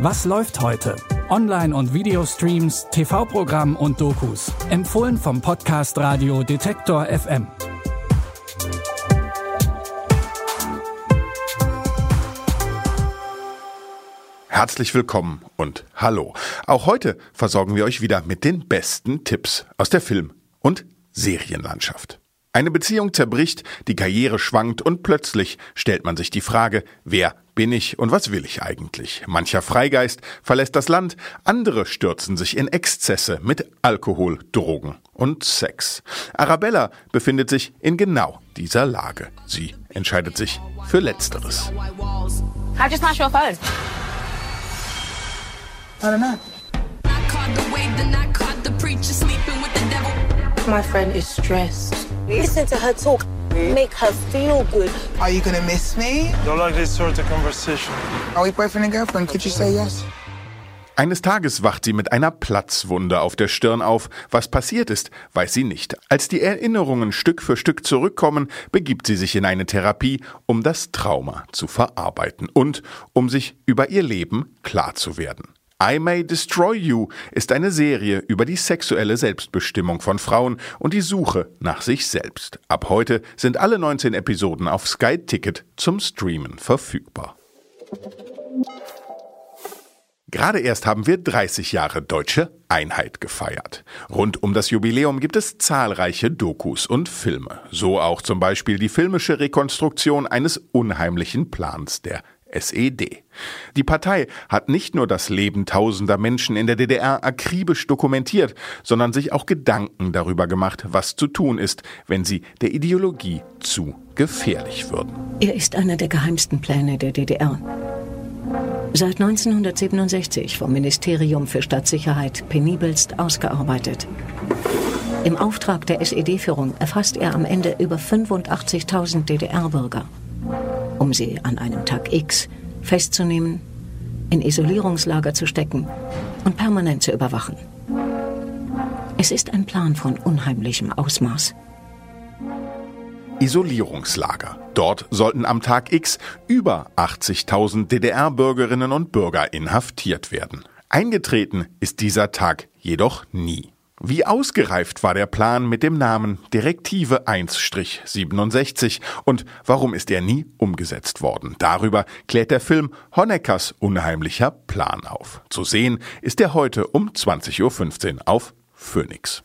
Was läuft heute? Online- und Videostreams, TV-Programm und Dokus. Empfohlen vom Podcast Radio Detektor FM. Herzlich willkommen und hallo. Auch heute versorgen wir euch wieder mit den besten Tipps aus der Film- und Serienlandschaft. Eine Beziehung zerbricht, die Karriere schwankt und plötzlich stellt man sich die Frage, wer bin ich und was will ich eigentlich? Mancher Freigeist verlässt das Land, andere stürzen sich in Exzesse mit Alkohol, Drogen und Sex. Arabella befindet sich in genau dieser Lage. Sie entscheidet sich für Letzteres. How'd you smash your phone? I don't know. My friend is stressed. Listen to her talk. Make her feel good. Are you gonna miss me? Don't like this sort of conversation. Are we boyfriend and girlfriend? Could you say yes? Eines Tages wacht sie mit einer Platzwunde auf der Stirn auf. Was passiert ist, weiß sie nicht. Als die Erinnerungen Stück für Stück zurückkommen, begibt sie sich in eine Therapie, um das Trauma zu verarbeiten und um sich über ihr Leben klar zu werden. I May Destroy You ist eine Serie über die sexuelle Selbstbestimmung von Frauen und die Suche nach sich selbst. Ab heute sind alle 19 Episoden auf Sky Ticket zum Streamen verfügbar. Gerade erst haben wir 30 Jahre deutsche Einheit gefeiert. Rund um das Jubiläum gibt es zahlreiche Dokus und Filme. So auch zum Beispiel die filmische Rekonstruktion eines unheimlichen Plans der SED. Die Partei hat nicht nur das Leben tausender Menschen in der DDR akribisch dokumentiert, sondern sich auch Gedanken darüber gemacht, was zu tun ist, wenn sie der Ideologie zu gefährlich würden. Er ist einer der geheimsten Pläne der DDR. Seit 1967 vom Ministerium für Stadtsicherheit penibelst ausgearbeitet. Im Auftrag der SED-Führung erfasst er am Ende über 85.000 DDR-Bürger um sie an einem Tag X festzunehmen, in Isolierungslager zu stecken und permanent zu überwachen. Es ist ein Plan von unheimlichem Ausmaß. Isolierungslager. Dort sollten am Tag X über 80.000 DDR-Bürgerinnen und Bürger inhaftiert werden. Eingetreten ist dieser Tag jedoch nie. Wie ausgereift war der Plan mit dem Namen Direktive 1-67 und warum ist er nie umgesetzt worden? Darüber klärt der Film Honeckers unheimlicher Plan auf. Zu sehen ist er heute um 20.15 Uhr auf Phoenix.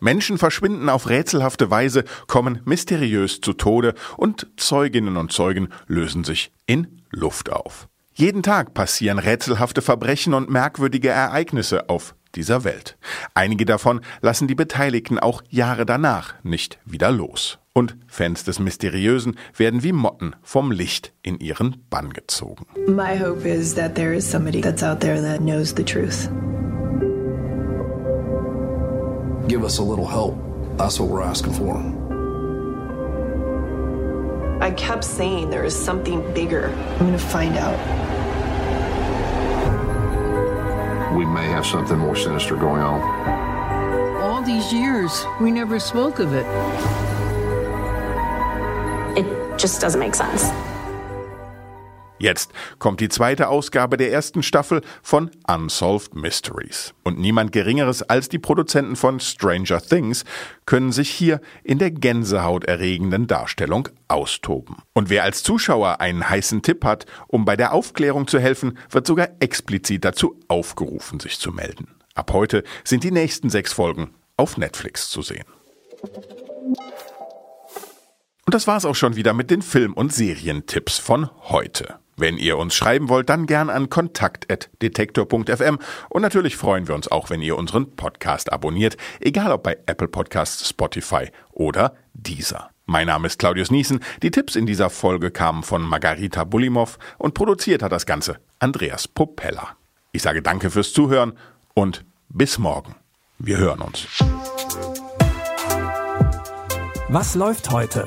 Menschen verschwinden auf rätselhafte Weise, kommen mysteriös zu Tode und Zeuginnen und Zeugen lösen sich in Luft auf. Jeden Tag passieren rätselhafte Verbrechen und merkwürdige Ereignisse auf dieser Welt. Einige davon lassen die Beteiligten auch Jahre danach nicht wieder los. Und Fans des Mysteriösen werden wie Motten vom Licht in ihren Bann gezogen. My hope is that there is somebody that's out there that knows the truth. Give us a little help. That's what we're asking for. I kept saying there is something bigger. I'm going to find out. We may have something more sinister going on. All these years, we never spoke of it. It just doesn't make sense. Jetzt kommt die zweite Ausgabe der ersten Staffel von Unsolved Mysteries. Und niemand Geringeres als die Produzenten von Stranger Things können sich hier in der gänsehauterregenden Darstellung austoben. Und wer als Zuschauer einen heißen Tipp hat, um bei der Aufklärung zu helfen, wird sogar explizit dazu aufgerufen, sich zu melden. Ab heute sind die nächsten sechs Folgen auf Netflix zu sehen. Und das war's auch schon wieder mit den Film- und Serientipps von heute. Wenn ihr uns schreiben wollt, dann gern an kontakt.detektor.fm und natürlich freuen wir uns auch, wenn ihr unseren Podcast abonniert, egal ob bei Apple Podcasts, Spotify oder Deezer. Mein Name ist Claudius Niesen. Die Tipps in dieser Folge kamen von Margarita Bulimov und produziert hat das Ganze Andreas Popella. Ich sage danke fürs Zuhören und bis morgen. Wir hören uns. Was läuft heute?